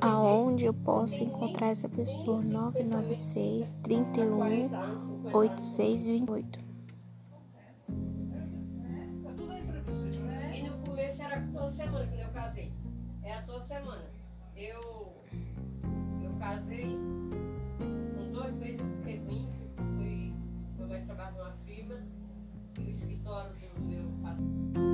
aonde eu posso encontrar essa pessoa? 996 31 8628. E no começo era toda semana que eu casei. Era toda semana. Eu, eu casei com dois meses porque vim, fui, fui trabalhar numa firma e o escritório do meu padrão.